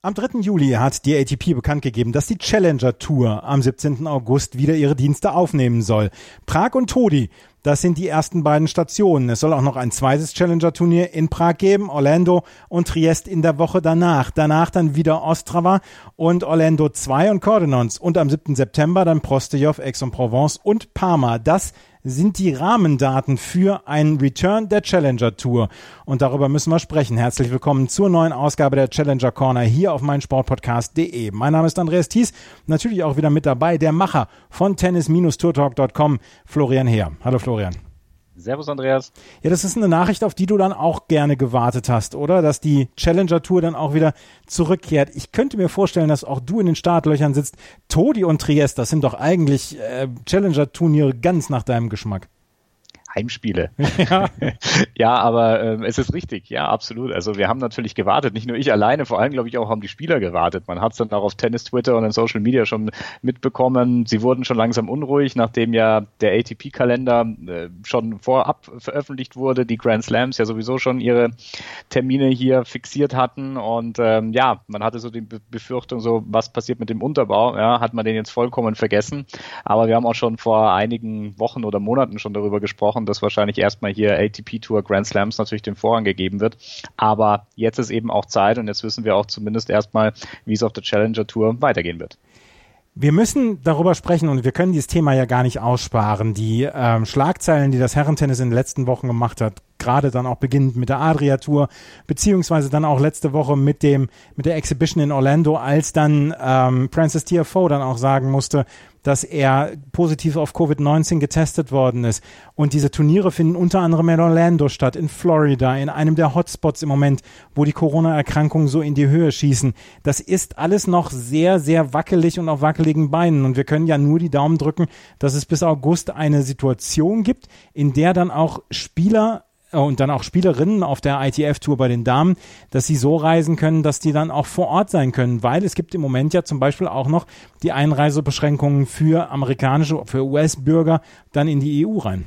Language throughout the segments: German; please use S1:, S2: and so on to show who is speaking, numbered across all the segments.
S1: Am 3. Juli hat die ATP bekannt gegeben, dass die Challenger Tour am 17. August wieder ihre Dienste aufnehmen soll. Prag und Todi, das sind die ersten beiden Stationen. Es soll auch noch ein zweites Challenger-Turnier in Prag geben, Orlando und Triest in der Woche danach. Danach dann wieder Ostrava und Orlando 2 und Cordenons. Und am 7. September dann Prostejov, Aix-en-Provence und Parma. Das sind die Rahmendaten für einen Return der Challenger Tour. Und darüber müssen wir sprechen. Herzlich willkommen zur neuen Ausgabe der Challenger Corner hier auf meinsportpodcast.de. Mein Name ist Andreas Thies, natürlich auch wieder mit dabei, der Macher von tennis-tourtalk.com, Florian Heer. Hallo Florian.
S2: Servus, Andreas.
S1: Ja, das ist eine Nachricht, auf die du dann auch gerne gewartet hast, oder? Dass die Challenger Tour dann auch wieder zurückkehrt. Ich könnte mir vorstellen, dass auch du in den Startlöchern sitzt. Todi und Triest, das sind doch eigentlich äh, Challenger Turniere ganz nach deinem Geschmack.
S2: Heimspiele. Ja, ja aber äh, es ist richtig, ja, absolut. Also wir haben natürlich gewartet, nicht nur ich alleine, vor allem glaube ich auch haben die Spieler gewartet. Man hat es dann auch auf Tennis, Twitter und in Social Media schon mitbekommen. Sie wurden schon langsam unruhig, nachdem ja der ATP-Kalender äh, schon vorab veröffentlicht wurde, die Grand Slams ja sowieso schon ihre Termine hier fixiert hatten und ähm, ja, man hatte so die Befürchtung, so was passiert mit dem Unterbau, ja, hat man den jetzt vollkommen vergessen. Aber wir haben auch schon vor einigen Wochen oder Monaten schon darüber gesprochen, dass wahrscheinlich erstmal hier ATP Tour Grand Slams natürlich den Vorrang gegeben wird. Aber jetzt ist eben auch Zeit und jetzt wissen wir auch zumindest erstmal, wie es auf der Challenger Tour weitergehen wird.
S1: Wir müssen darüber sprechen und wir können dieses Thema ja gar nicht aussparen. Die ähm, Schlagzeilen, die das Herrentennis in den letzten Wochen gemacht hat, gerade dann auch beginnend mit der Adria Tour, beziehungsweise dann auch letzte Woche mit dem, mit der Exhibition in Orlando, als dann ähm, Francis TFO dann auch sagen musste, dass er positiv auf Covid-19 getestet worden ist. Und diese Turniere finden unter anderem in Orlando statt, in Florida, in einem der Hotspots im Moment, wo die Corona-Erkrankungen so in die Höhe schießen. Das ist alles noch sehr, sehr wackelig und auf wackeligen Beinen. Und wir können ja nur die Daumen drücken, dass es bis August eine Situation gibt, in der dann auch Spieler und dann auch Spielerinnen auf der ITF-Tour bei den Damen, dass sie so reisen können, dass die dann auch vor Ort sein können, weil es gibt im Moment ja zum Beispiel auch noch die Einreisebeschränkungen für amerikanische, für US-Bürger dann in die EU rein.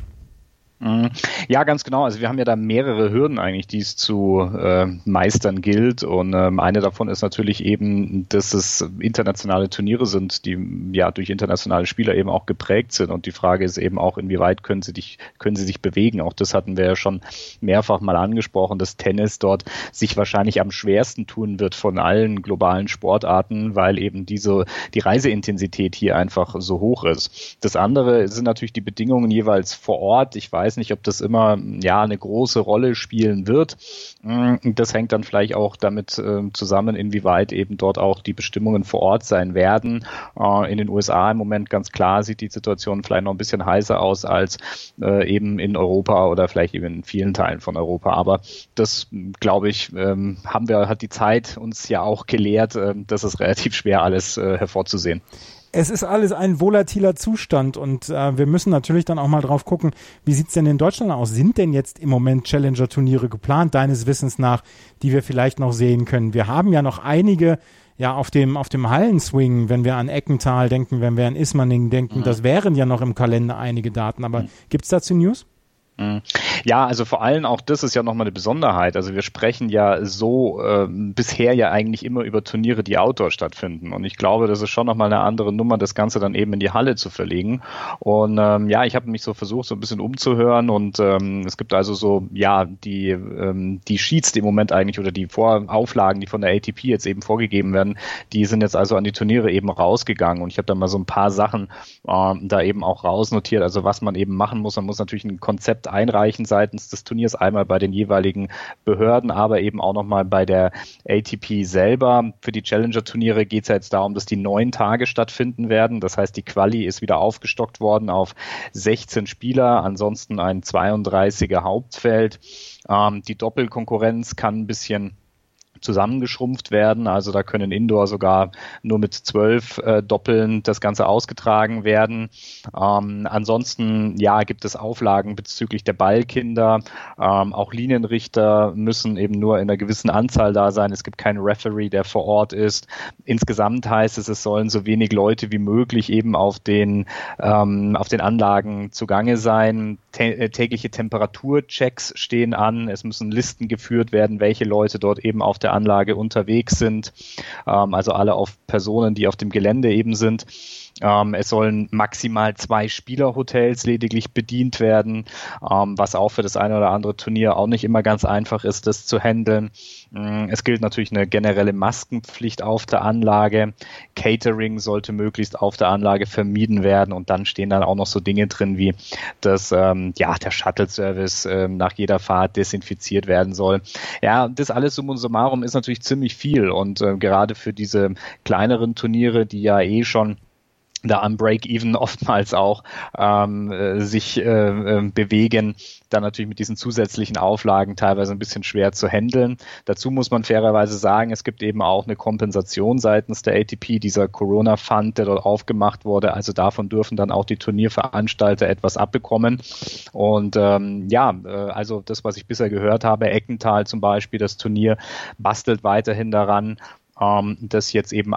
S2: Mhm. Ja, ganz genau. Also wir haben ja da mehrere Hürden eigentlich, die es zu äh, meistern gilt. Und ähm, eine davon ist natürlich eben, dass es internationale Turniere sind, die ja durch internationale Spieler eben auch geprägt sind. Und die Frage ist eben auch, inwieweit können sie dich, können sie sich bewegen. Auch das hatten wir ja schon mehrfach mal angesprochen, dass Tennis dort sich wahrscheinlich am schwersten tun wird von allen globalen Sportarten, weil eben diese die Reiseintensität hier einfach so hoch ist. Das andere sind natürlich die Bedingungen jeweils vor Ort. Ich weiß weiß nicht, ob das immer ja eine große Rolle spielen wird. Mm, das hängt dann vielleicht auch damit äh, zusammen, inwieweit eben dort auch die Bestimmungen vor Ort sein werden. Äh, in den USA im Moment ganz klar sieht die Situation vielleicht noch ein bisschen heißer aus als äh, eben in Europa oder vielleicht eben in vielen Teilen von Europa. Aber das, glaube ich, ähm, haben wir, hat die Zeit uns ja auch gelehrt, äh, dass es relativ schwer alles äh, hervorzusehen
S1: es ist alles ein volatiler Zustand und äh, wir müssen natürlich dann auch mal drauf gucken, wie sieht's denn in Deutschland aus? Sind denn jetzt im Moment Challenger-Turniere geplant, deines Wissens nach, die wir vielleicht noch sehen können? Wir haben ja noch einige ja auf dem auf dem Hallenswing, wenn wir an Eckental denken, wenn wir an Ismaning denken, mhm. das wären ja noch im Kalender einige Daten. Aber mhm. gibt's dazu News?
S2: Mhm. Ja, also vor allem auch das ist ja nochmal eine Besonderheit. Also wir sprechen ja so äh, bisher ja eigentlich immer über Turniere, die outdoor stattfinden. Und ich glaube, das ist schon nochmal eine andere Nummer, das Ganze dann eben in die Halle zu verlegen. Und ähm, ja, ich habe mich so versucht, so ein bisschen umzuhören. Und ähm, es gibt also so, ja, die, ähm, die Sheets, die im Moment eigentlich oder die Vorauflagen, die von der ATP jetzt eben vorgegeben werden, die sind jetzt also an die Turniere eben rausgegangen. Und ich habe da mal so ein paar Sachen äh, da eben auch rausnotiert. Also was man eben machen muss, man muss natürlich ein Konzept einreichen seitens des Turniers, einmal bei den jeweiligen Behörden, aber eben auch nochmal bei der ATP selber. Für die Challenger-Turniere geht es ja jetzt darum, dass die neun Tage stattfinden werden. Das heißt, die Quali ist wieder aufgestockt worden auf 16 Spieler, ansonsten ein 32er Hauptfeld. Ähm, die Doppelkonkurrenz kann ein bisschen zusammengeschrumpft werden. Also da können Indoor sogar nur mit zwölf äh, Doppeln das Ganze ausgetragen werden. Ähm, ansonsten, ja, gibt es Auflagen bezüglich der Ballkinder. Ähm, auch Linienrichter müssen eben nur in einer gewissen Anzahl da sein. Es gibt keinen Referee, der vor Ort ist. Insgesamt heißt es, es sollen so wenig Leute wie möglich eben auf den, ähm, auf den Anlagen zugange sein. Tä tägliche Temperaturchecks stehen an. Es müssen Listen geführt werden, welche Leute dort eben auf der Anlage unterwegs sind. Ähm, also alle auf Personen, die auf dem Gelände eben sind. Ähm, es sollen maximal zwei Spielerhotels lediglich bedient werden, ähm, was auch für das eine oder andere Turnier auch nicht immer ganz einfach ist, das zu handeln. Mm, es gilt natürlich eine generelle Maskenpflicht auf der Anlage. Catering sollte möglichst auf der Anlage vermieden werden und dann stehen dann auch noch so Dinge drin wie, dass ähm, ja der Shuttle-Service ähm, nach jeder Fahrt desinfiziert werden soll. Ja, das alles summa summarum ist natürlich ziemlich viel und äh, gerade für diese kleineren Turniere, die ja eh schon da am Break-Even oftmals auch ähm, äh, sich äh, äh, bewegen, dann natürlich mit diesen zusätzlichen Auflagen teilweise ein bisschen schwer zu handeln. Dazu muss man fairerweise sagen, es gibt eben auch eine Kompensation seitens der ATP, dieser Corona-Fund, der dort aufgemacht wurde. Also davon dürfen dann auch die Turnierveranstalter etwas abbekommen. Und ähm, ja, äh, also das, was ich bisher gehört habe, Eckental zum Beispiel, das Turnier bastelt weiterhin daran, ähm, das jetzt eben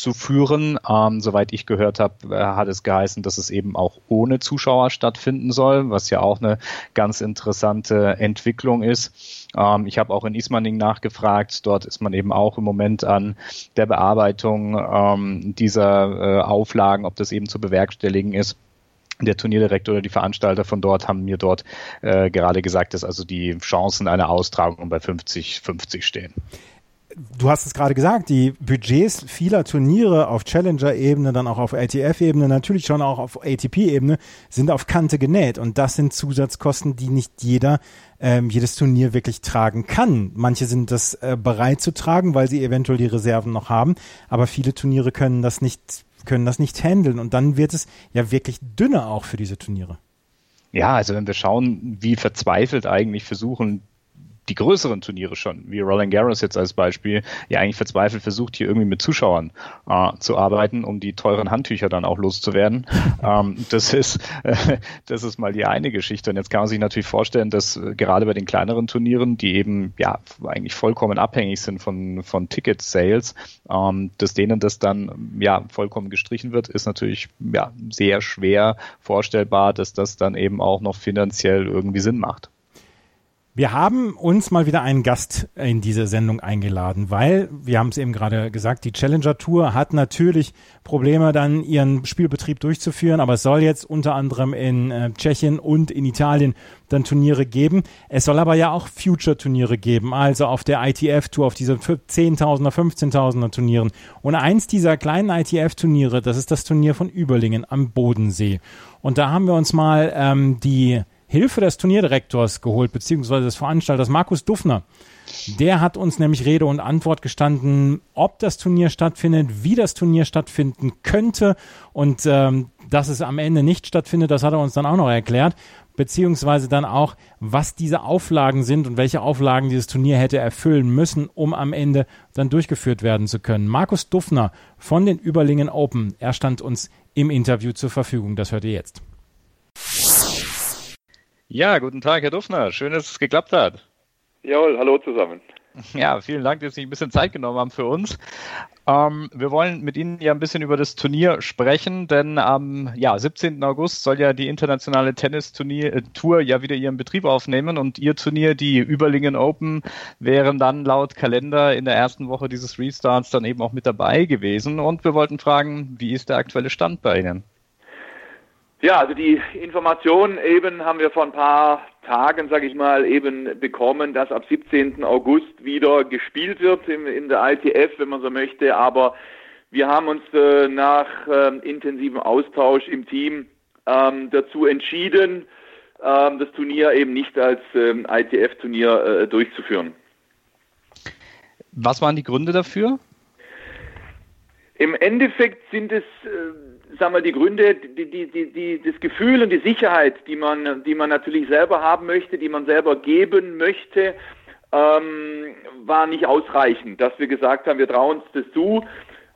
S2: auszuführen. Ähm, soweit ich gehört habe, äh, hat es geheißen, dass es eben auch ohne Zuschauer stattfinden soll, was ja auch eine ganz interessante Entwicklung ist. Ähm, ich habe auch in Ismaning nachgefragt. Dort ist man eben auch im Moment an der Bearbeitung ähm, dieser äh, Auflagen, ob das eben zu bewerkstelligen ist der Turnierdirektor oder die Veranstalter von dort haben mir dort äh, gerade gesagt, dass also die Chancen einer Austragung bei 50-50 stehen
S1: du hast es gerade gesagt, die Budgets vieler Turniere auf Challenger-Ebene, dann auch auf ATF-Ebene, natürlich schon auch auf ATP-Ebene, sind auf Kante genäht. Und das sind Zusatzkosten, die nicht jeder ähm, jedes Turnier wirklich tragen kann. Manche sind das äh, bereit zu tragen, weil sie eventuell die Reserven noch haben, aber viele Turniere können das nicht können das nicht handeln und dann wird es ja wirklich dünner auch für diese Turniere.
S2: Ja, also wenn wir schauen, wie verzweifelt eigentlich versuchen die größeren Turniere schon, wie Roland Garros jetzt als Beispiel, ja eigentlich verzweifelt versucht, hier irgendwie mit Zuschauern äh, zu arbeiten, um die teuren Handtücher dann auch loszuwerden. ähm, das ist, äh, das ist mal die eine Geschichte. Und jetzt kann man sich natürlich vorstellen, dass äh, gerade bei den kleineren Turnieren, die eben ja eigentlich vollkommen abhängig sind von, von Ticket-Sales, ähm, dass denen das dann ja vollkommen gestrichen wird, ist natürlich ja sehr schwer vorstellbar, dass das dann eben auch noch finanziell irgendwie Sinn macht.
S1: Wir haben uns mal wieder einen Gast in diese Sendung eingeladen, weil, wir haben es eben gerade gesagt, die Challenger Tour hat natürlich Probleme, dann ihren Spielbetrieb durchzuführen, aber es soll jetzt unter anderem in äh, Tschechien und in Italien dann Turniere geben. Es soll aber ja auch Future-Turniere geben, also auf der ITF-Tour, auf diese 10.000er, 15.000er Turnieren. Und eins dieser kleinen ITF-Turniere, das ist das Turnier von Überlingen am Bodensee. Und da haben wir uns mal ähm, die Hilfe des Turnierdirektors geholt, beziehungsweise des Veranstalters Markus Duffner. Der hat uns nämlich Rede und Antwort gestanden, ob das Turnier stattfindet, wie das Turnier stattfinden könnte und ähm, dass es am Ende nicht stattfindet, das hat er uns dann auch noch erklärt, beziehungsweise dann auch, was diese Auflagen sind und welche Auflagen dieses Turnier hätte erfüllen müssen, um am Ende dann durchgeführt werden zu können. Markus Duffner von den Überlingen Open, er stand uns im Interview zur Verfügung. Das hört ihr jetzt.
S2: Ja, guten Tag, Herr Duffner. Schön, dass es geklappt hat.
S3: Jawohl, hallo zusammen.
S2: Ja, vielen Dank, dass Sie ein bisschen Zeit genommen haben für uns. Ähm, wir wollen mit Ihnen ja ein bisschen über das Turnier sprechen, denn am ja, 17. August soll ja die internationale Tennis-Tour äh, ja wieder ihren Betrieb aufnehmen und Ihr Turnier, die Überlingen Open, wären dann laut Kalender in der ersten Woche dieses Restarts dann eben auch mit dabei gewesen. Und wir wollten fragen, wie ist der aktuelle Stand bei Ihnen?
S3: Ja, also die Information eben haben wir vor ein paar Tagen, sage ich mal, eben bekommen, dass ab 17. August wieder gespielt wird in, in der ITF, wenn man so möchte. Aber wir haben uns äh, nach äh, intensivem Austausch im Team ähm, dazu entschieden, ähm, das Turnier eben nicht als ähm, ITF-Turnier äh, durchzuführen.
S2: Was waren die Gründe dafür?
S3: Im Endeffekt sind es äh, sagen wir, die Gründe, die, die, die, die, das Gefühl und die Sicherheit, die man, die man natürlich selber haben möchte, die man selber geben möchte, ähm, war nicht ausreichend, dass wir gesagt haben, wir trauen uns das zu.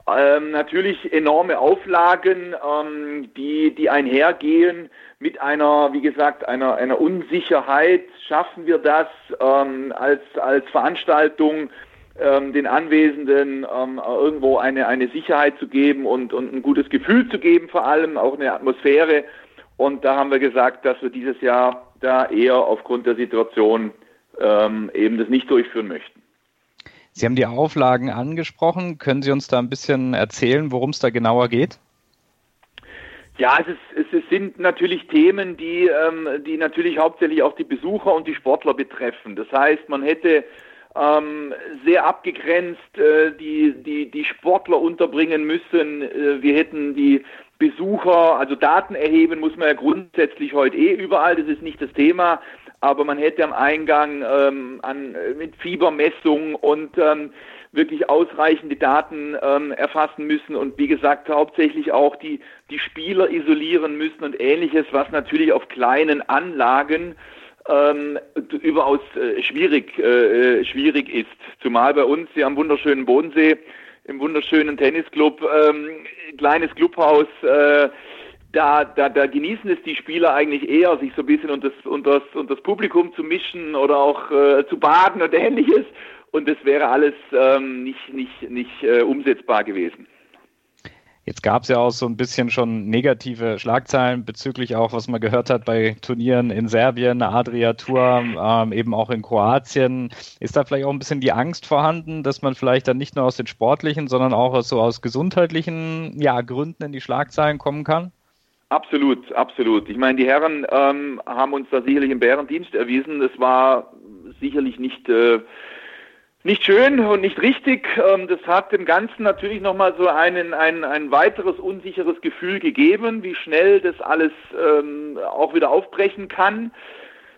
S3: Ähm, natürlich enorme Auflagen, ähm, die, die einhergehen mit einer, wie gesagt, einer, einer Unsicherheit. Schaffen wir das ähm, als, als Veranstaltung, ähm, den Anwesenden ähm, irgendwo eine, eine Sicherheit zu geben und, und ein gutes Gefühl zu geben, vor allem auch eine Atmosphäre. Und da haben wir gesagt, dass wir dieses Jahr da eher aufgrund der Situation ähm, eben das nicht durchführen möchten.
S2: Sie haben die Auflagen angesprochen. Können Sie uns da ein bisschen erzählen, worum es da genauer geht?
S3: Ja, es, ist, es sind natürlich Themen, die, ähm, die natürlich hauptsächlich auch die Besucher und die Sportler betreffen. Das heißt, man hätte ähm, sehr abgegrenzt äh, die, die, die Sportler unterbringen müssen. Äh, wir hätten die Besucher, also Daten erheben muss man ja grundsätzlich heute eh überall, das ist nicht das Thema, aber man hätte am Eingang ähm, an, mit Fiebermessung und ähm, wirklich ausreichende Daten ähm, erfassen müssen und wie gesagt hauptsächlich auch die, die Spieler isolieren müssen und ähnliches, was natürlich auf kleinen Anlagen ähm, überaus äh, schwierig, äh, äh schwierig ist. Zumal bei uns hier am wunderschönen Bodensee im wunderschönen Tennisclub, ähm, kleines Clubhaus, äh, da, da, da genießen es die Spieler eigentlich eher, sich so ein bisschen unter das, unter das, unter das Publikum zu mischen oder auch äh, zu baden und ähnliches. Und das wäre alles ähm, nicht, nicht, nicht äh, umsetzbar gewesen.
S2: Jetzt gab es ja auch so ein bisschen schon negative Schlagzeilen bezüglich auch, was man gehört hat bei Turnieren in Serbien, Adria Tour, ähm, eben auch in Kroatien. Ist da vielleicht auch ein bisschen die Angst vorhanden, dass man vielleicht dann nicht nur aus den sportlichen, sondern auch so aus gesundheitlichen ja, Gründen in die Schlagzeilen kommen kann?
S3: Absolut, absolut. Ich meine, die Herren ähm, haben uns da sicherlich im Bärendienst erwiesen. Es war sicherlich nicht äh, nicht schön und nicht richtig. Ähm, das hat dem Ganzen natürlich nochmal so einen, ein, ein weiteres unsicheres Gefühl gegeben, wie schnell das alles ähm, auch wieder aufbrechen kann.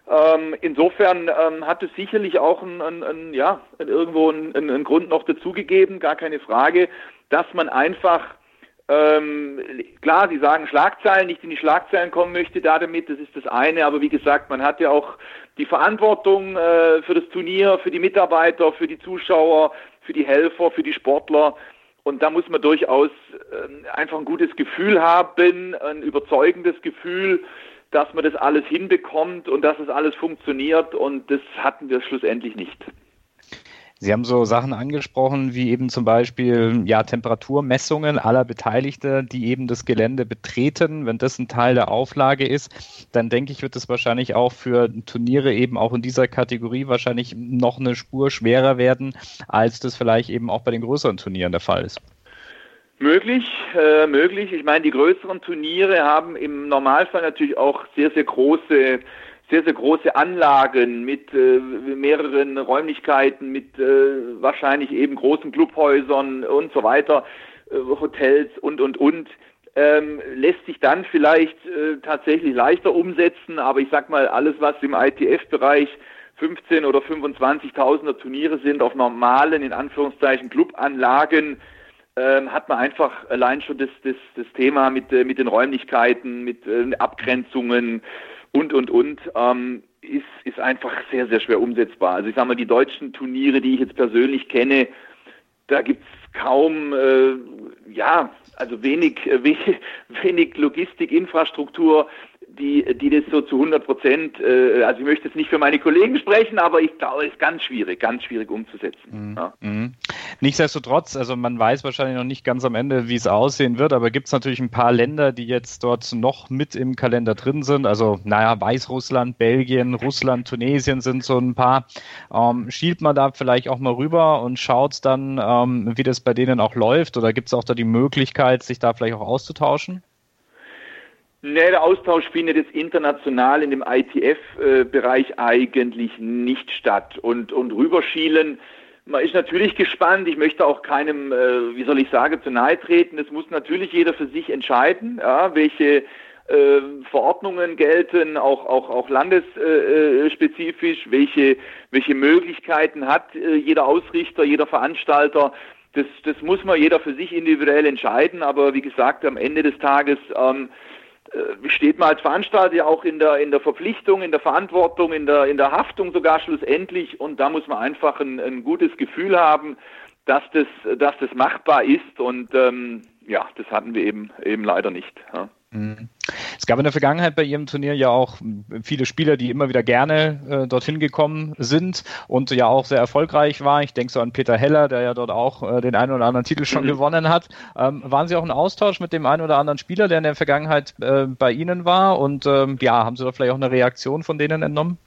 S3: Ähm, insofern ähm, hat es sicherlich auch ein, ein, ein ja, irgendwo einen, Grund noch dazugegeben, gar keine Frage, dass man einfach ähm, klar, Sie sagen Schlagzeilen, nicht in die Schlagzeilen kommen möchte da damit, das ist das eine, aber wie gesagt, man hat ja auch die Verantwortung äh, für das Turnier, für die Mitarbeiter, für die Zuschauer, für die Helfer, für die Sportler. Und da muss man durchaus äh, einfach ein gutes Gefühl haben, ein überzeugendes Gefühl, dass man das alles hinbekommt und dass es alles funktioniert. Und das hatten wir schlussendlich nicht.
S2: Sie haben so Sachen angesprochen, wie eben zum Beispiel ja, Temperaturmessungen aller Beteiligten, die eben das Gelände betreten. Wenn das ein Teil der Auflage ist, dann denke ich, wird es wahrscheinlich auch für Turniere eben auch in dieser Kategorie wahrscheinlich noch eine Spur schwerer werden, als das vielleicht eben auch bei den größeren Turnieren der Fall ist.
S3: Möglich, äh, möglich. Ich meine, die größeren Turniere haben im Normalfall natürlich auch sehr, sehr große sehr, sehr große Anlagen mit äh, mehreren Räumlichkeiten, mit äh, wahrscheinlich eben großen Clubhäusern und so weiter, äh, Hotels und, und, und. Ähm, lässt sich dann vielleicht äh, tatsächlich leichter umsetzen, aber ich sag mal, alles, was im ITF-Bereich 15 oder 25.000er Turniere sind auf normalen, in Anführungszeichen, Clubanlagen, ähm, hat man einfach allein schon das, das, das Thema mit, äh, mit den Räumlichkeiten, mit äh, Abgrenzungen, und, und, und, ähm, ist, ist einfach sehr, sehr schwer umsetzbar. Also ich sage mal, die deutschen Turniere, die ich jetzt persönlich kenne, da gibt es kaum, äh, ja, also wenig, wenig, wenig Logistik, Infrastruktur, die, die das so zu 100 Prozent, äh, also ich möchte jetzt nicht für meine Kollegen sprechen, aber ich glaube, es ist ganz schwierig, ganz schwierig umzusetzen. Mhm. Ja.
S2: Mhm. Nichtsdestotrotz, also man weiß wahrscheinlich noch nicht ganz am Ende, wie es aussehen wird, aber gibt es natürlich ein paar Länder, die jetzt dort noch mit im Kalender drin sind. Also, naja, Weißrussland, Belgien, Russland, Tunesien sind so ein paar. Ähm, schielt man da vielleicht auch mal rüber und schaut dann, ähm, wie das bei denen auch läuft? Oder gibt es auch da die Möglichkeit, sich da vielleicht auch auszutauschen?
S3: Nee, der Austausch findet jetzt international in dem ITF-Bereich eigentlich nicht statt. Und, und rüberschielen, man ist natürlich gespannt. Ich möchte auch keinem, äh, wie soll ich sagen, zu nahe treten. Es muss natürlich jeder für sich entscheiden, ja, welche äh, Verordnungen gelten, auch, auch, auch landesspezifisch, welche, welche Möglichkeiten hat äh, jeder Ausrichter, jeder Veranstalter. Das, das muss man jeder für sich individuell entscheiden. Aber wie gesagt, am Ende des Tages ähm, äh, steht man als Veranstalter ja auch in der, in der Verpflichtung, in der Verantwortung, in der, in der Haftung sogar schlussendlich. Und da muss man einfach ein, ein gutes Gefühl haben, dass das, dass das machbar ist. Und ähm, ja, das hatten wir eben, eben leider nicht. Ja.
S2: Mhm. Es gab in der Vergangenheit bei Ihrem Turnier ja auch viele Spieler, die immer wieder gerne äh, dorthin gekommen sind und ja auch sehr erfolgreich waren. Ich denke so an Peter Heller, der ja dort auch äh, den einen oder anderen Titel schon mhm. gewonnen hat. Ähm, waren Sie auch in Austausch mit dem einen oder anderen Spieler, der in der Vergangenheit äh, bei Ihnen war? Und ähm, ja, haben Sie da vielleicht auch eine Reaktion von denen entnommen?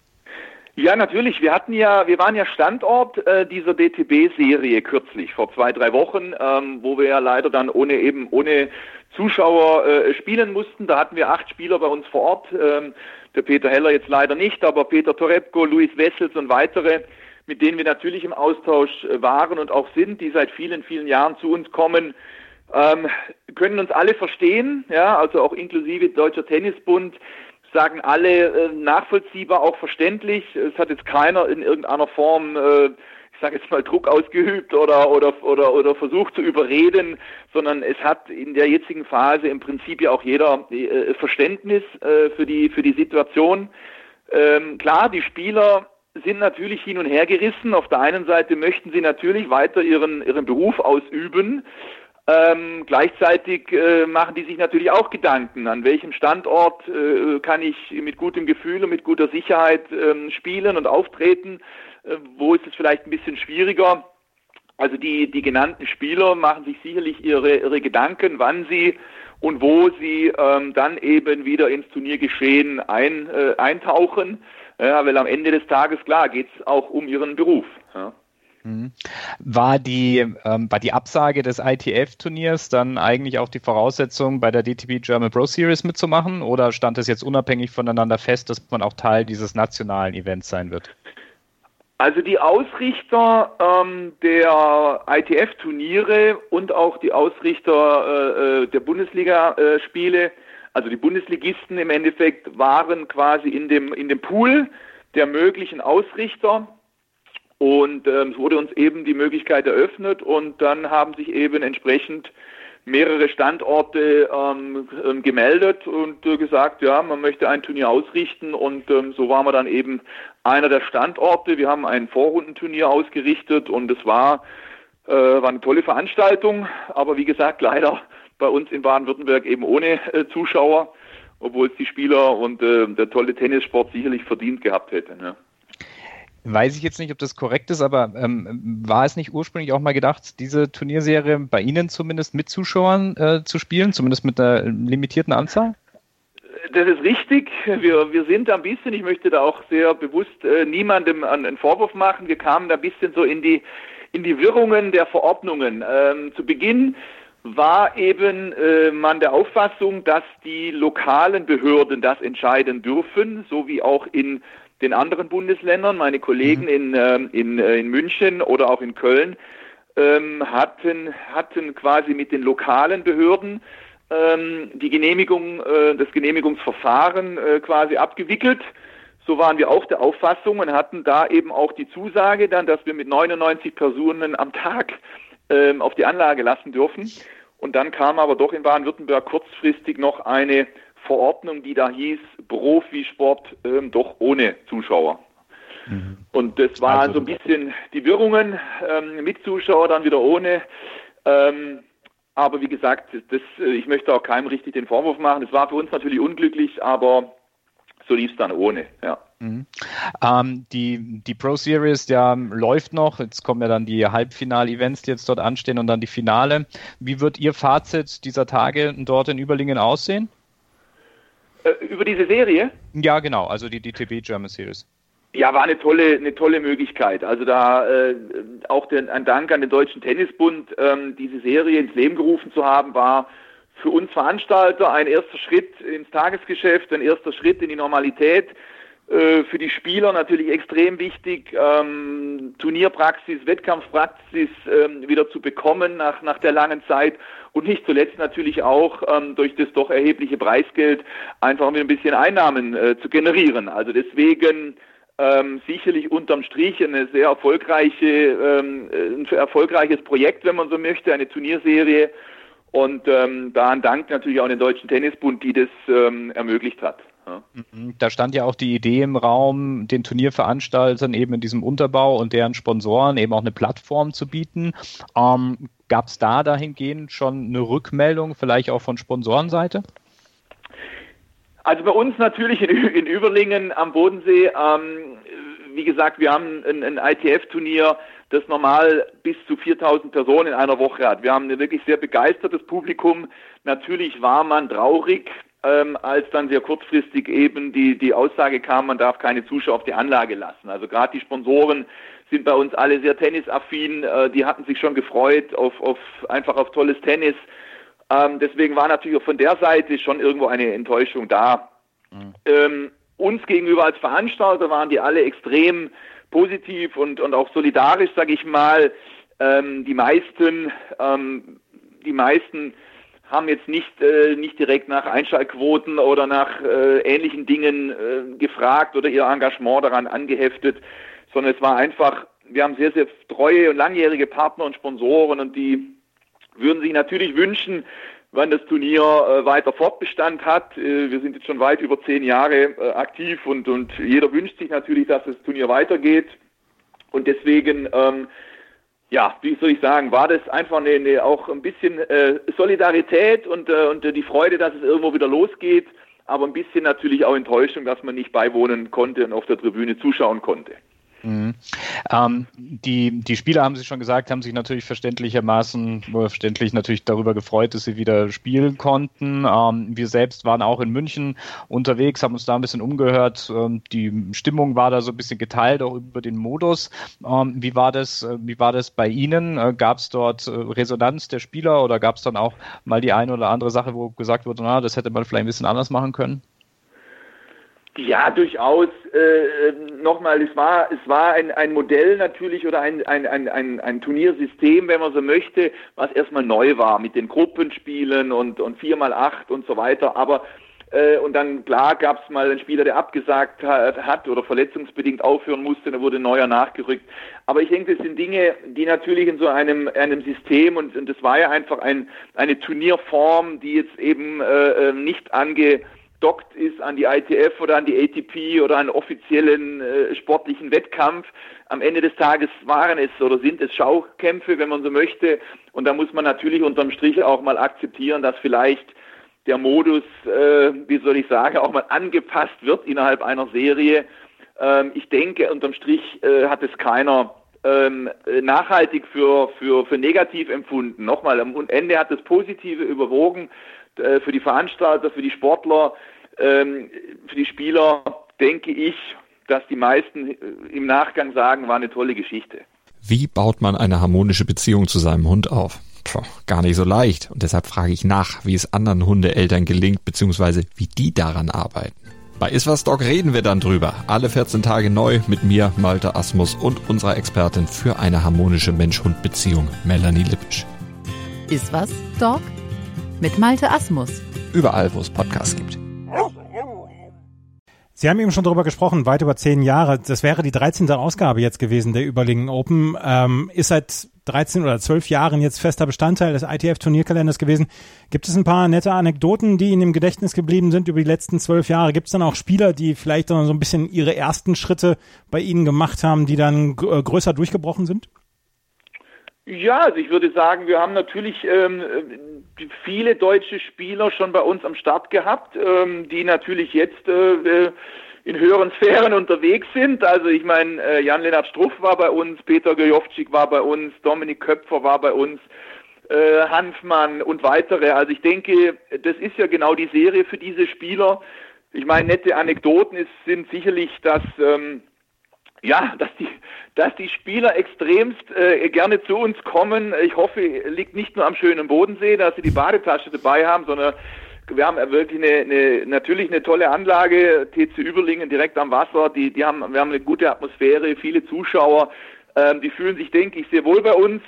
S3: Ja, natürlich. Wir hatten ja, wir waren ja Standort äh, dieser DTB-Serie kürzlich vor zwei, drei Wochen, ähm, wo wir ja leider dann ohne eben ohne Zuschauer äh, spielen mussten. Da hatten wir acht Spieler bei uns vor Ort. Ähm, der Peter Heller jetzt leider nicht, aber Peter Torebko, Luis Wessels und weitere, mit denen wir natürlich im Austausch äh, waren und auch sind, die seit vielen, vielen Jahren zu uns kommen, ähm, können uns alle verstehen, ja, also auch inklusive Deutscher Tennisbund, sagen alle äh, nachvollziehbar, auch verständlich. Es hat jetzt keiner in irgendeiner Form äh, ich sage jetzt mal, Druck ausgeübt oder, oder, oder, oder versucht zu überreden, sondern es hat in der jetzigen Phase im Prinzip ja auch jeder äh, Verständnis äh, für, die, für die Situation. Ähm, klar, die Spieler sind natürlich hin und her gerissen. Auf der einen Seite möchten sie natürlich weiter ihren, ihren Beruf ausüben. Ähm, gleichzeitig äh, machen die sich natürlich auch Gedanken, an welchem Standort äh, kann ich mit gutem Gefühl und mit guter Sicherheit ähm, spielen und auftreten. Äh, wo ist es vielleicht ein bisschen schwieriger? Also die, die genannten Spieler machen sich sicherlich ihre, ihre Gedanken, wann sie und wo sie ähm, dann eben wieder ins Turniergeschehen ein, äh, eintauchen. Ja, weil am Ende des Tages, klar, geht es auch um ihren Beruf. Ja.
S2: Mhm. War die, ähm, war die Absage des ITF-Turniers dann eigentlich auch die Voraussetzung, bei der DTB German Pro Series mitzumachen oder stand es jetzt unabhängig voneinander fest, dass man auch Teil dieses nationalen Events sein wird?
S3: Also die Ausrichter ähm, der ITF-Turniere und auch die Ausrichter äh, äh, der Bundesliga-Spiele, also die Bundesligisten im Endeffekt, waren quasi in dem, in dem Pool der möglichen Ausrichter. Und ähm, es wurde uns eben die Möglichkeit eröffnet und dann haben sich eben entsprechend mehrere Standorte ähm, gemeldet und äh, gesagt, ja, man möchte ein Turnier ausrichten und ähm, so waren wir dann eben einer der Standorte. Wir haben ein Vorrundenturnier ausgerichtet und es war, äh, war eine tolle Veranstaltung, aber wie gesagt, leider bei uns in Baden-Württemberg eben ohne äh, Zuschauer, obwohl es die Spieler und äh, der tolle Tennissport sicherlich verdient gehabt hätte. Ne?
S2: Weiß ich jetzt nicht, ob das korrekt ist, aber ähm, war es nicht ursprünglich auch mal gedacht, diese Turnierserie bei Ihnen zumindest mit Zuschauern äh, zu spielen, zumindest mit einer limitierten Anzahl?
S3: Das ist richtig. Wir, wir sind da ein bisschen, ich möchte da auch sehr bewusst äh, niemandem einen Vorwurf machen. Wir kamen da ein bisschen so in die, in die Wirrungen der Verordnungen. Ähm, zu Beginn war eben äh, man der Auffassung, dass die lokalen Behörden das entscheiden dürfen, so wie auch in den anderen Bundesländern. Meine Kollegen mhm. in, ähm, in, äh, in München oder auch in Köln ähm, hatten, hatten quasi mit den lokalen Behörden die Genehmigung, äh, das Genehmigungsverfahren äh, quasi abgewickelt. So waren wir auch der Auffassung und hatten da eben auch die Zusage dann, dass wir mit 99 Personen am Tag ähm, auf die Anlage lassen dürfen. Und dann kam aber doch in Baden-Württemberg kurzfristig noch eine Verordnung, die da hieß, Profisport ähm, doch ohne Zuschauer. Mhm. Und das waren also, so ein bisschen die Wirrungen ähm, mit Zuschauer, dann wieder ohne. Ähm, aber wie gesagt, das, äh, ich möchte auch keinem richtig den Vorwurf machen. Es war für uns natürlich unglücklich, aber so lief es dann ohne, ja.
S2: Mhm. Ähm, die, die Pro Series ja, läuft noch. Jetzt kommen ja dann die Halbfinal-Events, die jetzt dort anstehen und dann die Finale. Wie wird Ihr Fazit dieser Tage dort in Überlingen aussehen?
S3: Äh, über diese Serie?
S2: Ja, genau, also die DTB German Series.
S3: Ja, war eine tolle, eine tolle Möglichkeit. Also da äh, auch den, ein Dank an den Deutschen Tennisbund, ähm, diese Serie ins Leben gerufen zu haben, war für uns Veranstalter ein erster Schritt ins Tagesgeschäft, ein erster Schritt in die Normalität. Äh, für die Spieler natürlich extrem wichtig, ähm, Turnierpraxis, Wettkampfpraxis ähm, wieder zu bekommen nach, nach der langen Zeit und nicht zuletzt natürlich auch ähm, durch das doch erhebliche Preisgeld einfach wieder ein bisschen Einnahmen äh, zu generieren. Also deswegen ähm, sicherlich unterm Strich eine sehr erfolgreiche, ähm, ein erfolgreiches Projekt, wenn man so möchte, eine Turnierserie. Und ähm, da ein Dank natürlich auch den Deutschen Tennisbund, die das ähm, ermöglicht hat.
S2: Mhm. Da stand ja auch die Idee im Raum, den Turnierveranstaltern eben in diesem Unterbau und deren Sponsoren eben auch eine Plattform zu bieten. Ähm, Gab es da dahingehend schon eine Rückmeldung, vielleicht auch von Sponsorenseite?
S3: Also bei uns natürlich in, in Überlingen am Bodensee. Ähm, wie gesagt, wir haben ein, ein ITF-Turnier, das normal bis zu 4000 Personen in einer Woche hat. Wir haben ein wirklich sehr begeistertes Publikum. Natürlich war man traurig, ähm, als dann sehr kurzfristig eben die, die Aussage kam, man darf keine Zuschauer auf die Anlage lassen. Also gerade die Sponsoren sind bei uns alle sehr tennisaffin, äh, die hatten sich schon gefreut auf, auf einfach auf tolles Tennis. Ähm, deswegen war natürlich auch von der Seite schon irgendwo eine Enttäuschung da. Mhm. Ähm, uns gegenüber als Veranstalter waren die alle extrem positiv und, und auch solidarisch, sage ich mal. Ähm, die meisten, ähm, die meisten haben jetzt nicht, äh, nicht direkt nach Einschaltquoten oder nach äh, ähnlichen Dingen äh, gefragt oder ihr Engagement daran angeheftet, sondern es war einfach, wir haben sehr, sehr treue und langjährige Partner und Sponsoren und die würden sich natürlich wünschen, wann das Turnier äh, weiter Fortbestand hat. Äh, wir sind jetzt schon weit über zehn Jahre äh, aktiv und, und jeder wünscht sich natürlich, dass das Turnier weitergeht. Und deswegen ähm, ja, wie soll ich sagen, war das einfach eine, eine auch ein bisschen äh, Solidarität und, äh, und äh, die Freude, dass es irgendwo wieder losgeht, aber ein bisschen natürlich auch Enttäuschung, dass man nicht beiwohnen konnte und auf der Tribüne zuschauen konnte.
S2: Mhm. Ähm, die, die Spieler haben sich schon gesagt, haben sich natürlich verständlichermaßen, verständlich natürlich darüber gefreut, dass sie wieder spielen konnten. Ähm, wir selbst waren auch in München unterwegs, haben uns da ein bisschen umgehört. Ähm, die Stimmung war da so ein bisschen geteilt, auch über den Modus. Ähm, wie war das, äh, wie war das bei Ihnen? Äh, gab es dort äh, Resonanz der Spieler oder gab es dann auch mal die eine oder andere Sache, wo gesagt wurde, na, das hätte man vielleicht ein bisschen anders machen können?
S3: Ja, durchaus. Äh, Nochmal, es war, es war ein, ein Modell natürlich oder ein, ein, ein, ein, ein Turniersystem, wenn man so möchte, was erstmal neu war mit den Gruppenspielen und, und 4x8 und so weiter. Aber äh, und dann klar gab es mal einen Spieler, der abgesagt hat, hat oder verletzungsbedingt aufhören musste, da wurde neuer nachgerückt. Aber ich denke, das sind Dinge, die natürlich in so einem, einem System und, und das war ja einfach ein, eine Turnierform, die jetzt eben äh, äh nicht ange dockt ist an die ITF oder an die ATP oder an offiziellen äh, sportlichen Wettkampf. Am Ende des Tages waren es oder sind es Schaukämpfe, wenn man so möchte. Und da muss man natürlich unterm Strich auch mal akzeptieren, dass vielleicht der Modus, äh, wie soll ich sagen, auch mal angepasst wird innerhalb einer Serie. Ähm, ich denke, unterm Strich äh, hat es keiner ähm, nachhaltig für, für, für negativ empfunden. Nochmal, am Ende hat das Positive überwogen. Äh, für die Veranstalter, für die Sportler, ähm, für die Spieler denke ich, dass die meisten äh, im Nachgang sagen, war eine tolle Geschichte.
S4: Wie baut man eine harmonische Beziehung zu seinem Hund auf? Puh, gar nicht so leicht. Und deshalb frage ich nach, wie es anderen Hundeeltern gelingt, beziehungsweise wie die daran arbeiten. Bei Iswas Dog reden wir dann drüber. Alle 14 Tage neu mit mir, Malte Asmus und unserer Expertin für eine harmonische Mensch-Hund-Beziehung, Melanie Lippisch.
S5: Iswas Dog? Mit Malte Asmus.
S4: Überall, wo es Podcasts gibt.
S1: Sie haben eben schon darüber gesprochen, weit über zehn Jahre. Das wäre die 13. Ausgabe jetzt gewesen der Überlingen Open. Ähm, ist seit 13 oder 12 Jahren jetzt fester Bestandteil des ITF-Turnierkalenders gewesen. Gibt es ein paar nette Anekdoten, die Ihnen im Gedächtnis geblieben sind über die letzten zwölf Jahre? Gibt es dann auch Spieler, die vielleicht so ein bisschen ihre ersten Schritte bei Ihnen gemacht haben, die dann äh, größer durchgebrochen sind?
S3: Ja, also ich würde sagen, wir haben natürlich ähm, viele deutsche Spieler schon bei uns am Start gehabt, ähm, die natürlich jetzt äh, in höheren Sphären unterwegs sind. Also ich meine, äh, Jan-Lennart Struff war bei uns, Peter Gojovcik war bei uns, Dominik Köpfer war bei uns, äh, Hanfmann und weitere. Also ich denke, das ist ja genau die Serie für diese Spieler. Ich meine, nette Anekdoten ist, sind sicherlich, dass ähm, ja, dass die, dass die Spieler extremst äh, gerne zu uns kommen. Ich hoffe, liegt nicht nur am schönen Bodensee, dass sie die Badetasche dabei haben, sondern wir haben wirklich eine, eine natürlich eine tolle Anlage, TC Überlingen direkt am Wasser. Die, die haben, wir haben eine gute Atmosphäre, viele Zuschauer. Ähm, die fühlen sich, denke ich, sehr wohl bei uns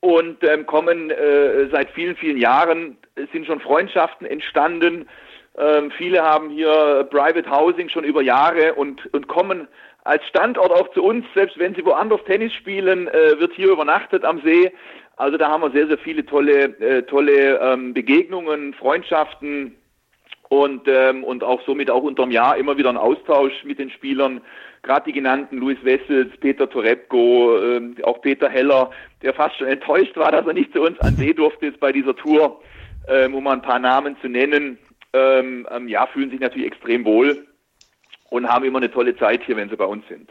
S3: und ähm, kommen äh, seit vielen, vielen Jahren. Es sind schon Freundschaften entstanden. Ähm, viele haben hier Private Housing schon über Jahre und, und kommen als Standort auch zu uns, selbst wenn sie woanders Tennis spielen, äh, wird hier übernachtet am See. Also da haben wir sehr, sehr viele tolle, äh, tolle ähm, Begegnungen, Freundschaften und, ähm, und auch somit auch unterm Jahr immer wieder ein Austausch mit den Spielern. Gerade die genannten Luis Wessels, Peter Torebko, ähm, auch Peter Heller, der fast schon enttäuscht war, dass er nicht zu uns an See durfte jetzt bei dieser Tour, ähm, um mal ein paar Namen zu nennen. Ähm, ähm, ja, fühlen sich natürlich extrem wohl und haben immer eine tolle Zeit hier, wenn sie bei uns sind.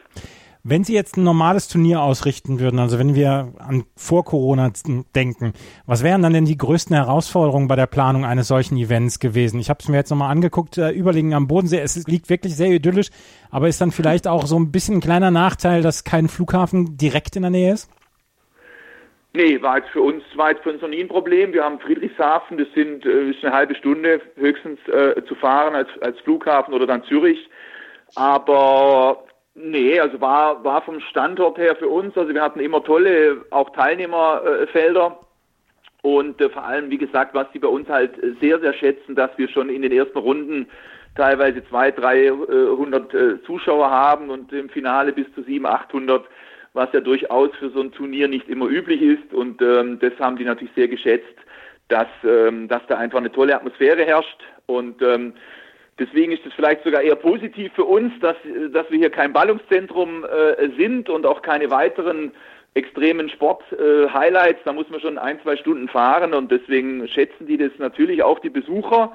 S1: Wenn Sie jetzt ein normales Turnier ausrichten würden, also wenn wir an vor Corona denken, was wären dann denn die größten Herausforderungen bei der Planung eines solchen Events gewesen? Ich habe es mir jetzt nochmal angeguckt, äh, Überlegen am Bodensee, es liegt wirklich sehr idyllisch, aber ist dann vielleicht auch so ein bisschen ein kleiner Nachteil, dass kein Flughafen direkt in der Nähe ist?
S3: Nee, war jetzt für uns, war jetzt für uns noch nie ein Problem. Wir haben Friedrichshafen, das sind äh, ist eine halbe Stunde höchstens äh, zu fahren als, als Flughafen oder dann Zürich. Aber Nee, also war, war vom Standort her für uns, also wir hatten immer tolle auch Teilnehmerfelder. Und äh, vor allem, wie gesagt, was sie bei uns halt sehr, sehr schätzen, dass wir schon in den ersten Runden teilweise zwei, 300 äh, Zuschauer haben und im Finale bis zu 700, 800, was ja durchaus für so ein Turnier nicht immer üblich ist. Und ähm, das haben die natürlich sehr geschätzt, dass, ähm, dass da einfach eine tolle Atmosphäre herrscht. Und ähm, Deswegen ist es vielleicht sogar eher positiv für uns, dass, dass wir hier kein Ballungszentrum äh, sind und auch keine weiteren extremen Sport-Highlights. Äh, da muss man schon ein, zwei Stunden fahren und deswegen schätzen die das natürlich auch die Besucher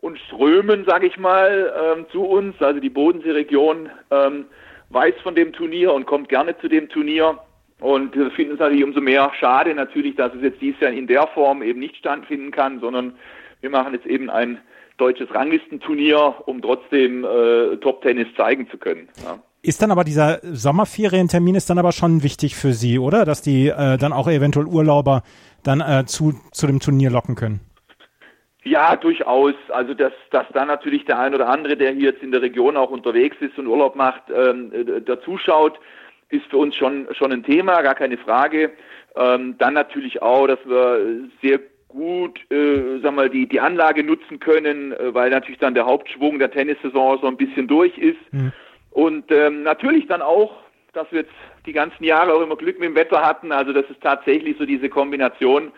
S3: und strömen, sage ich mal, ähm, zu uns. Also die Bodenseeregion ähm, weiß von dem Turnier und kommt gerne zu dem Turnier. Und wir finden es natürlich umso mehr schade natürlich, dass es jetzt dieses Jahr in der Form eben nicht stattfinden kann, sondern wir machen jetzt eben ein deutsches Ranglistenturnier, um trotzdem äh, Top-Tennis zeigen zu können. Ja.
S1: Ist dann aber dieser Sommerferientermin ist dann aber schon wichtig für Sie, oder? Dass die äh, dann auch eventuell Urlauber dann äh, zu, zu dem Turnier locken können?
S3: Ja, durchaus. Also dass, dass da natürlich der ein oder andere, der hier jetzt in der Region auch unterwegs ist und Urlaub macht, ähm, äh, da zuschaut, ist für uns schon, schon ein Thema, gar keine Frage. Ähm, dann natürlich auch, dass wir sehr gut, äh, sag mal, die, die Anlage nutzen können, äh, weil natürlich dann der Hauptschwung der Tennissaison so ein bisschen durch ist. Mhm. Und ähm, natürlich dann auch, dass wir jetzt die ganzen Jahre auch immer Glück mit dem Wetter hatten. Also das ist tatsächlich so diese Kombination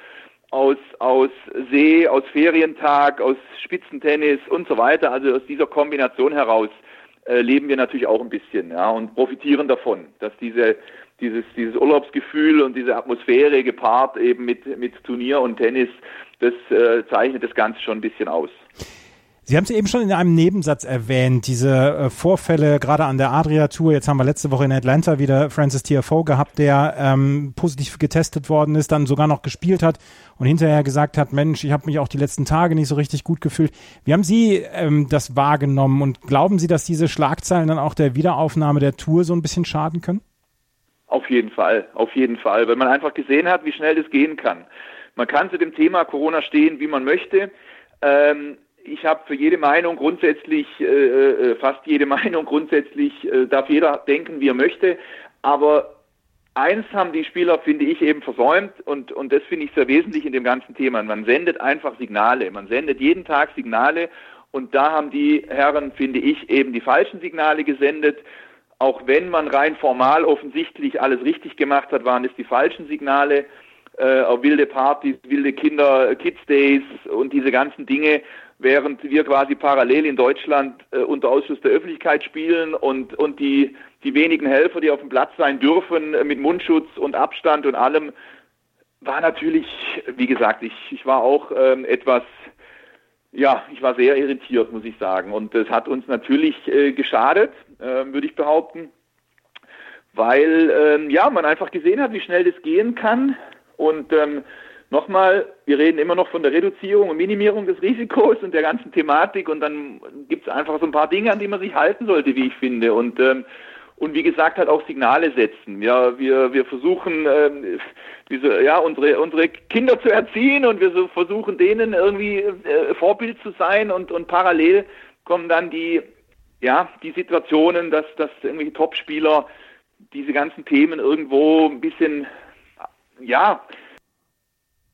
S3: aus, aus See, aus Ferientag, aus Spitzentennis und so weiter. Also aus dieser Kombination heraus äh, leben wir natürlich auch ein bisschen ja, und profitieren davon, dass diese dieses, dieses Urlaubsgefühl und diese Atmosphäre gepaart eben mit, mit Turnier und Tennis, das äh, zeichnet das Ganze schon ein bisschen aus.
S1: Sie haben es eben schon in einem Nebensatz erwähnt, diese äh, Vorfälle gerade an der Adria-Tour. Jetzt haben wir letzte Woche in Atlanta wieder Francis TFO gehabt, der ähm, positiv getestet worden ist, dann sogar noch gespielt hat und hinterher gesagt hat, Mensch, ich habe mich auch die letzten Tage nicht so richtig gut gefühlt. Wie haben Sie ähm, das wahrgenommen und glauben Sie, dass diese Schlagzeilen dann auch der Wiederaufnahme der Tour so ein bisschen schaden können?
S3: Auf jeden Fall, auf jeden Fall, weil man einfach gesehen hat, wie schnell das gehen kann. Man kann zu dem Thema Corona stehen, wie man möchte. Ähm, ich habe für jede Meinung grundsätzlich, äh, äh, fast jede Meinung grundsätzlich, äh, darf jeder denken, wie er möchte. Aber eins haben die Spieler, finde ich, eben versäumt und, und das finde ich sehr wesentlich in dem ganzen Thema. Man sendet einfach Signale. Man sendet jeden Tag Signale und da haben die Herren, finde ich, eben die falschen Signale gesendet auch wenn man rein formal offensichtlich alles richtig gemacht hat, waren es die falschen Signale. Äh, auf wilde Partys, wilde Kinder, Kids Days und diese ganzen Dinge, während wir quasi parallel in Deutschland äh, unter Ausschuss der Öffentlichkeit spielen und, und die, die wenigen Helfer, die auf dem Platz sein dürfen, äh, mit Mundschutz und Abstand und allem, war natürlich, wie gesagt, ich, ich war auch ähm, etwas ja, ich war sehr irritiert, muss ich sagen. Und das hat uns natürlich äh, geschadet, äh, würde ich behaupten, weil ähm, ja, man einfach gesehen hat, wie schnell das gehen kann. Und ähm, nochmal, wir reden immer noch von der Reduzierung und Minimierung des Risikos und der ganzen Thematik. Und dann gibt es einfach so ein paar Dinge, an die man sich halten sollte, wie ich finde. Und ähm, und wie gesagt halt auch Signale setzen. Ja, wir, wir versuchen ähm, diese, ja, unsere, unsere Kinder zu erziehen und wir so versuchen denen irgendwie äh, Vorbild zu sein und, und parallel kommen dann die, ja, die Situationen, dass, dass irgendwelche Topspieler diese ganzen Themen irgendwo ein bisschen, ja,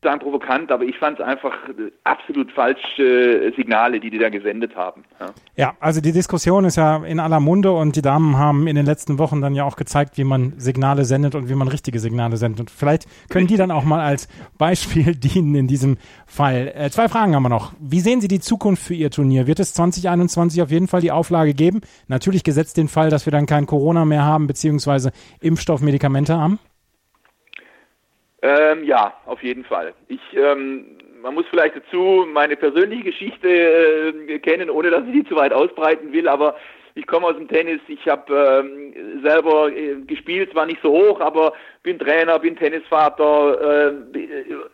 S3: sagen provokant, aber ich fand es einfach absolut falsche Signale, die die da gesendet haben.
S1: Ja. ja. also die Diskussion ist ja in aller Munde und die Damen haben in den letzten Wochen dann ja auch gezeigt, wie man Signale sendet und wie man richtige Signale sendet. Und vielleicht können die dann auch mal als Beispiel dienen in diesem Fall. Äh, zwei Fragen haben wir noch. Wie sehen Sie die Zukunft für Ihr Turnier? Wird es 2021 auf jeden Fall die Auflage geben? Natürlich gesetzt den Fall, dass wir dann kein Corona mehr haben, beziehungsweise Impfstoffmedikamente haben?
S3: Ähm, ja, auf jeden Fall. Ich, ähm, man muss vielleicht dazu meine persönliche Geschichte äh, kennen, ohne dass ich die zu weit ausbreiten will, aber ich komme aus dem Tennis, ich habe ähm, selber äh, gespielt, zwar nicht so hoch, aber bin Trainer, bin Tennisvater. Äh,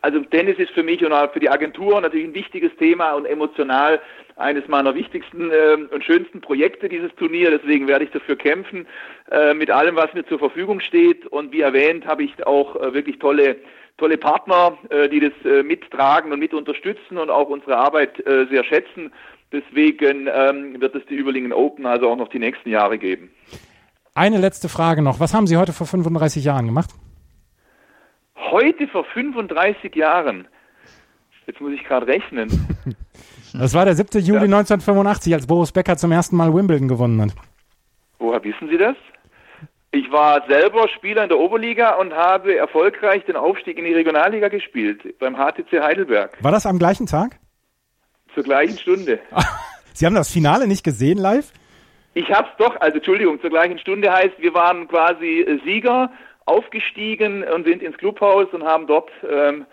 S3: also Tennis ist für mich und auch für die Agentur natürlich ein wichtiges Thema und emotional eines meiner wichtigsten äh, und schönsten Projekte dieses Turnier. Deswegen werde ich dafür kämpfen äh, mit allem, was mir zur Verfügung steht. Und wie erwähnt, habe ich auch äh, wirklich tolle tolle Partner, äh, die das äh, mittragen und mit unterstützen und auch unsere Arbeit äh, sehr schätzen. Deswegen ähm, wird es die Überlingen Open also auch noch die nächsten Jahre geben.
S1: Eine letzte Frage noch. Was haben Sie heute vor 35 Jahren gemacht?
S3: Heute vor 35 Jahren? Jetzt muss ich gerade rechnen.
S1: Das war der 7. Juli ja. 1985, als Boris Becker zum ersten Mal Wimbledon gewonnen hat.
S3: Woher wissen Sie das? Ich war selber Spieler in der Oberliga und habe erfolgreich den Aufstieg in die Regionalliga gespielt, beim HTC Heidelberg.
S1: War das am gleichen Tag?
S3: Zur gleichen Stunde.
S1: Sie haben das Finale nicht gesehen live?
S3: Ich hab's doch, also Entschuldigung, zur gleichen Stunde heißt, wir waren quasi Sieger, aufgestiegen und sind ins Clubhaus und haben dort ähm,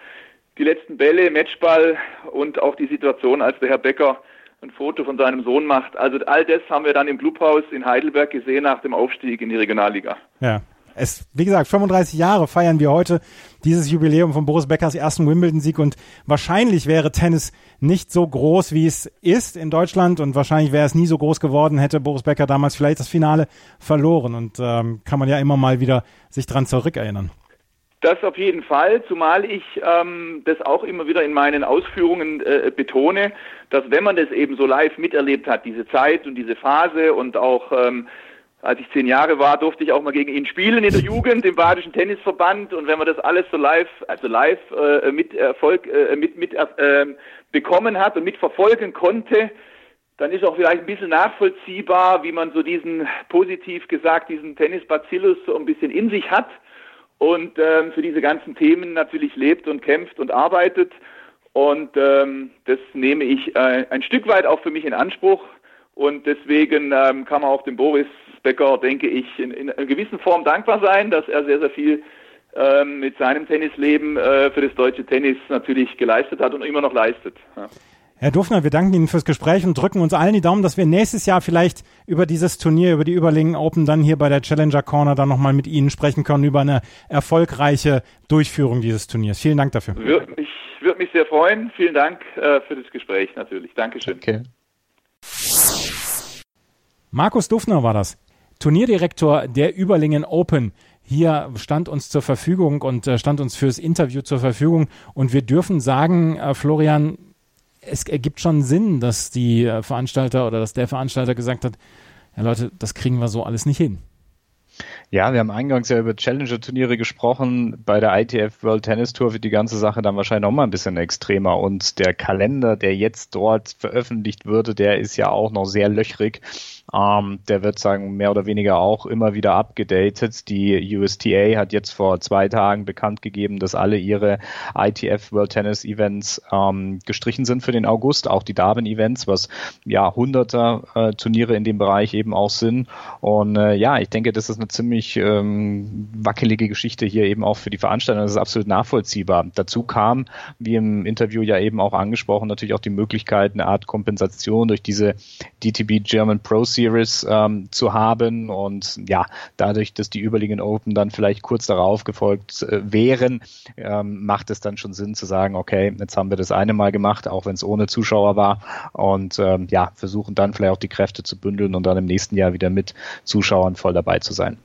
S3: die letzten Bälle, Matchball und auch die Situation, als der Herr Becker ein Foto von seinem Sohn macht. Also all das haben wir dann im Clubhaus in Heidelberg gesehen nach dem Aufstieg in die Regionalliga.
S1: Ja es, wie gesagt, 35 Jahre feiern wir heute dieses Jubiläum von Boris Beckers ersten Wimbledon-Sieg und wahrscheinlich wäre Tennis nicht so groß, wie es ist in Deutschland und wahrscheinlich wäre es nie so groß geworden, hätte Boris Becker damals vielleicht das Finale verloren und ähm, kann man ja immer mal wieder sich dran zurückerinnern.
S3: Das auf jeden Fall, zumal ich ähm, das auch immer wieder in meinen Ausführungen äh, betone, dass wenn man das eben so live miterlebt hat, diese Zeit und diese Phase und auch ähm, als ich zehn Jahre war, durfte ich auch mal gegen ihn spielen in der Jugend im Badischen Tennisverband. Und wenn man das alles so live, also live äh, mit Erfolg äh, mit, mit äh, bekommen hat und mitverfolgen konnte, dann ist auch vielleicht ein bisschen nachvollziehbar, wie man so diesen, positiv gesagt, diesen Tennis-Bacillus so ein bisschen in sich hat und ähm, für diese ganzen Themen natürlich lebt und kämpft und arbeitet. Und ähm, das nehme ich äh, ein Stück weit auch für mich in Anspruch. Und deswegen ähm, kann man auch dem Boris Becker, denke ich, in, in einer gewissen Form dankbar sein, dass er sehr, sehr viel ähm, mit seinem Tennisleben äh, für das deutsche Tennis natürlich geleistet hat und immer noch leistet. Ja.
S1: Herr Dufner, wir danken Ihnen fürs Gespräch und drücken uns allen die Daumen, dass wir nächstes Jahr vielleicht über dieses Turnier, über die Überlingen Open dann hier bei der Challenger Corner dann nochmal mit Ihnen sprechen können über eine erfolgreiche Durchführung dieses Turniers. Vielen Dank dafür.
S3: Würde mich, würde mich sehr freuen. Vielen Dank äh, für das Gespräch natürlich. Dankeschön. Okay.
S1: Markus Dufner war das. Turnierdirektor der Überlingen Open hier stand uns zur Verfügung und äh, stand uns fürs Interview zur Verfügung. Und wir dürfen sagen, äh, Florian, es ergibt schon Sinn, dass die äh, Veranstalter oder dass der Veranstalter gesagt hat, ja Leute, das kriegen wir so alles nicht hin.
S2: Ja, wir haben eingangs ja über Challenger-Turniere gesprochen. Bei der ITF World Tennis Tour wird die ganze Sache dann wahrscheinlich noch mal ein bisschen extremer. Und der Kalender, der jetzt dort veröffentlicht würde, der ist ja auch noch sehr löchrig. Ähm, der wird sagen mehr oder weniger auch immer wieder abgedatet. Die USTA hat jetzt vor zwei Tagen bekannt gegeben, dass alle ihre ITF World Tennis Events ähm, gestrichen sind für den August, auch die Darwin Events, was ja hunderter äh, Turniere in dem Bereich eben auch sind. Und äh, ja, ich denke, das ist eine ziemlich ähm, wackelige Geschichte hier eben auch für die Veranstaltung. Das ist absolut nachvollziehbar. Dazu kam, wie im Interview ja eben auch angesprochen, natürlich auch die Möglichkeit, eine Art Kompensation durch diese DTB German Pro Series ähm, zu haben. Und ja, dadurch, dass die Überliegen Open dann vielleicht kurz darauf gefolgt äh, wären, ähm, macht es dann schon Sinn zu sagen, okay, jetzt haben wir das eine Mal gemacht, auch wenn es ohne Zuschauer war. Und ähm, ja, versuchen dann vielleicht auch die Kräfte zu bündeln und dann im nächsten Jahr wieder mit Zuschauern voll dabei zu sein.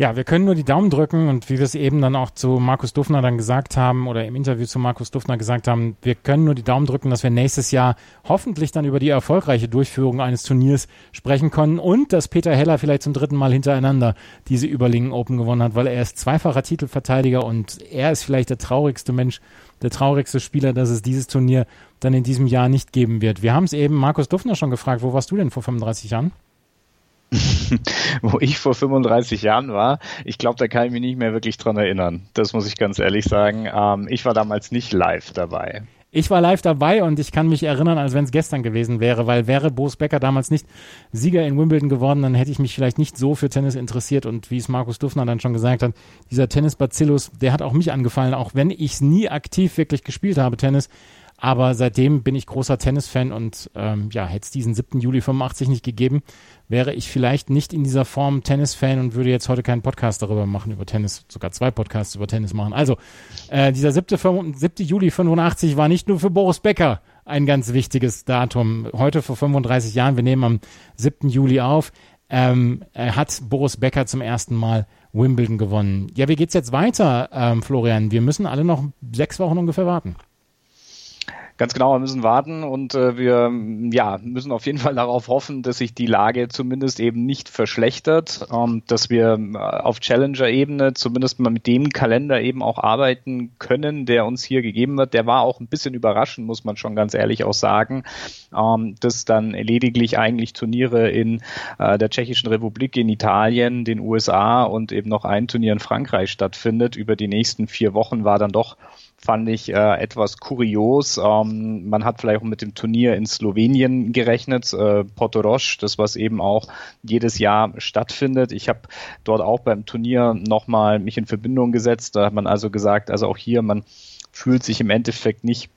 S1: Ja, wir können nur die Daumen drücken und wie wir es eben dann auch zu Markus Duffner dann gesagt haben oder im Interview zu Markus Duffner gesagt haben, wir können nur die Daumen drücken, dass wir nächstes Jahr hoffentlich dann über die erfolgreiche Durchführung eines Turniers sprechen können und dass Peter Heller vielleicht zum dritten Mal hintereinander diese Überlingen Open gewonnen hat, weil er ist zweifacher Titelverteidiger und er ist vielleicht der traurigste Mensch, der traurigste Spieler, dass es dieses Turnier dann in diesem Jahr nicht geben wird. Wir haben es eben Markus Duffner schon gefragt, wo warst du denn vor 35 Jahren?
S2: wo ich vor 35 Jahren war, ich glaube, da kann ich mich nicht mehr wirklich dran erinnern. Das muss ich ganz ehrlich sagen. Ähm, ich war damals nicht live dabei.
S1: Ich war live dabei und ich kann mich erinnern, als wenn es gestern gewesen wäre, weil wäre Boris Becker damals nicht Sieger in Wimbledon geworden, dann hätte ich mich vielleicht nicht so für Tennis interessiert und wie es Markus Dufner dann schon gesagt hat, dieser Tennis-Bacillus, der hat auch mich angefallen, auch wenn ich es nie aktiv wirklich gespielt habe, Tennis, aber seitdem bin ich großer Tennis-Fan und ähm, ja, hätte es diesen 7. Juli 85 nicht gegeben, wäre ich vielleicht nicht in dieser Form Tennis-Fan und würde jetzt heute keinen Podcast darüber machen, über Tennis, sogar zwei Podcasts über Tennis machen. Also, äh, dieser 7. 7. Juli 85 war nicht nur für Boris Becker ein ganz wichtiges Datum. Heute vor 35 Jahren, wir nehmen am 7. Juli auf, ähm, hat Boris Becker zum ersten Mal Wimbledon gewonnen. Ja, wie geht's jetzt weiter, ähm, Florian? Wir müssen alle noch sechs Wochen ungefähr warten.
S2: Ganz genau, wir müssen warten und äh, wir ja, müssen auf jeden Fall darauf hoffen, dass sich die Lage zumindest eben nicht verschlechtert, ähm, dass wir äh, auf Challenger-Ebene zumindest mal mit dem Kalender eben auch arbeiten können, der uns hier gegeben wird. Der war auch ein bisschen überraschend, muss man schon ganz ehrlich auch sagen, ähm, dass dann lediglich eigentlich Turniere in äh, der Tschechischen Republik, in Italien, den USA und eben noch ein Turnier in Frankreich stattfindet. Über die nächsten vier Wochen war dann doch fand ich äh, etwas kurios. Ähm, man hat vielleicht auch mit dem Turnier in Slowenien gerechnet, äh, Portorosch, das was eben auch jedes Jahr stattfindet. Ich habe dort auch beim Turnier nochmal mich in Verbindung gesetzt. Da hat man also gesagt, also auch hier, man fühlt sich im Endeffekt nicht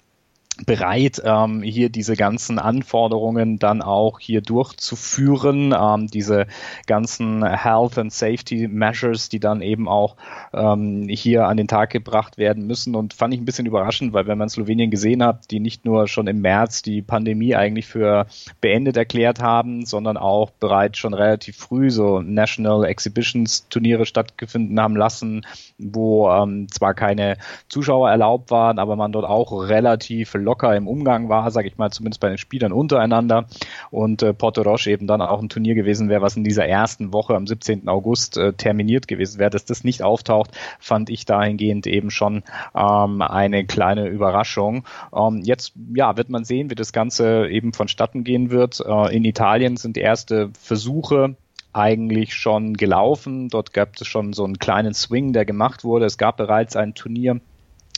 S2: bereit, ähm, hier diese ganzen Anforderungen dann auch hier durchzuführen, ähm, diese ganzen Health and Safety Measures, die dann eben auch ähm, hier an den Tag gebracht werden müssen. Und fand ich ein bisschen überraschend, weil wenn man Slowenien gesehen hat, die nicht nur schon im März die Pandemie eigentlich für beendet erklärt haben, sondern auch bereits schon relativ früh so National Exhibitions Turniere stattgefunden haben lassen, wo ähm, zwar keine Zuschauer erlaubt waren, aber man dort auch relativ locker im Umgang war, sage ich mal, zumindest bei den Spielern untereinander. Und äh, Porto Roche eben dann auch ein Turnier gewesen wäre, was in dieser ersten Woche am 17. August äh, terminiert gewesen wäre. Dass das nicht auftaucht, fand ich dahingehend eben schon ähm, eine kleine Überraschung. Ähm, jetzt ja, wird man sehen, wie das Ganze eben vonstatten gehen wird. Äh, in Italien sind erste Versuche eigentlich schon gelaufen. Dort gab es schon so einen kleinen Swing, der gemacht wurde. Es gab bereits ein Turnier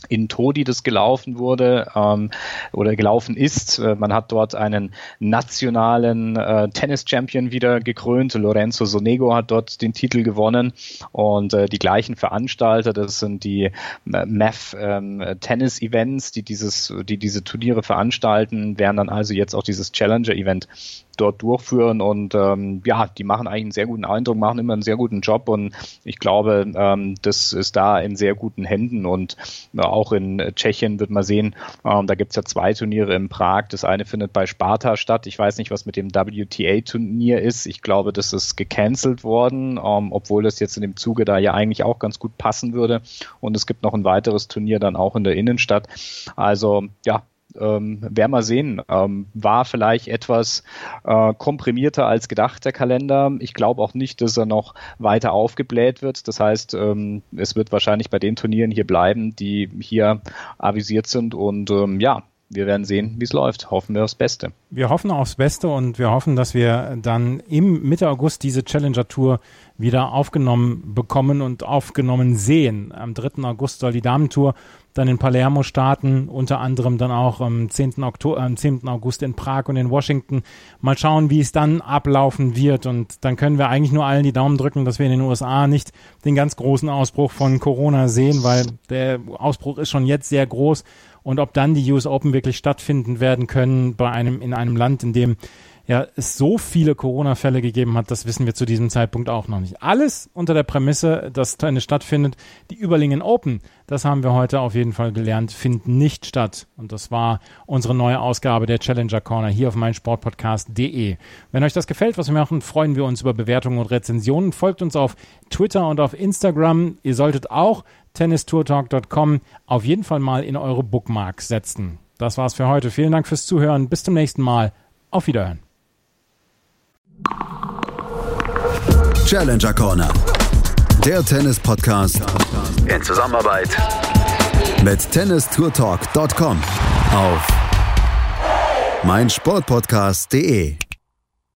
S2: in Todi das gelaufen wurde ähm, oder gelaufen ist. Äh, man hat dort einen nationalen äh, Tennis-Champion wieder gekrönt. Lorenzo Sonego hat dort den Titel gewonnen und äh, die gleichen Veranstalter, das sind die äh, MEF ähm, Tennis Events, die dieses, die diese Turniere veranstalten, werden dann also jetzt auch dieses Challenger Event dort durchführen und ähm, ja, die machen eigentlich einen sehr guten Eindruck, machen immer einen sehr guten Job und ich glaube, ähm, das ist da in sehr guten Händen und äh, auch in Tschechien wird man sehen, ähm, da gibt's ja zwei Turniere in Prag, das eine findet bei Sparta statt, ich weiß nicht, was mit dem WTA-Turnier ist, ich glaube, das ist gecancelt worden, ähm, obwohl das jetzt in dem Zuge da ja eigentlich auch ganz gut passen würde. Und es gibt noch ein weiteres Turnier dann auch in der Innenstadt, also ja, ähm, werden wir sehen. Ähm, war vielleicht etwas äh, komprimierter als gedacht, der Kalender. Ich glaube auch nicht, dass er noch weiter aufgebläht wird. Das heißt, ähm, es wird wahrscheinlich bei den Turnieren hier bleiben, die hier avisiert sind. Und ähm, ja, wir werden sehen, wie es läuft. Hoffen wir aufs Beste.
S1: Wir hoffen aufs Beste und wir hoffen, dass wir dann im Mitte August diese Challenger Tour wieder aufgenommen bekommen und aufgenommen sehen. Am 3. August soll die Damentour dann in Palermo starten, unter anderem dann auch am 10. Oktober, am 10. August in Prag und in Washington. Mal schauen, wie es dann ablaufen wird und dann können wir eigentlich nur allen die Daumen drücken, dass wir in den USA nicht den ganz großen Ausbruch von Corona sehen, weil der Ausbruch ist schon jetzt sehr groß und ob dann die US Open wirklich stattfinden werden können bei einem in einem Land, in dem ja es so viele Corona-Fälle gegeben hat, das wissen wir zu diesem Zeitpunkt auch noch nicht. Alles unter der Prämisse, dass eine stattfindet. Die Überlingen Open, das haben wir heute auf jeden Fall gelernt, finden nicht statt. Und das war unsere neue Ausgabe der Challenger Corner hier auf meinsportpodcast.de. Wenn euch das gefällt, was wir machen, freuen wir uns über Bewertungen und Rezensionen. Folgt uns auf Twitter und auf Instagram. Ihr solltet auch tennistourtalk.com auf jeden Fall mal in eure Bookmarks setzen. Das war's für heute. Vielen Dank fürs Zuhören. Bis zum nächsten Mal. Auf Wiederhören.
S6: Challenger Corner. Der Tennis-Podcast in Zusammenarbeit mit tennistourtalk.com auf meinsportpodcast.de.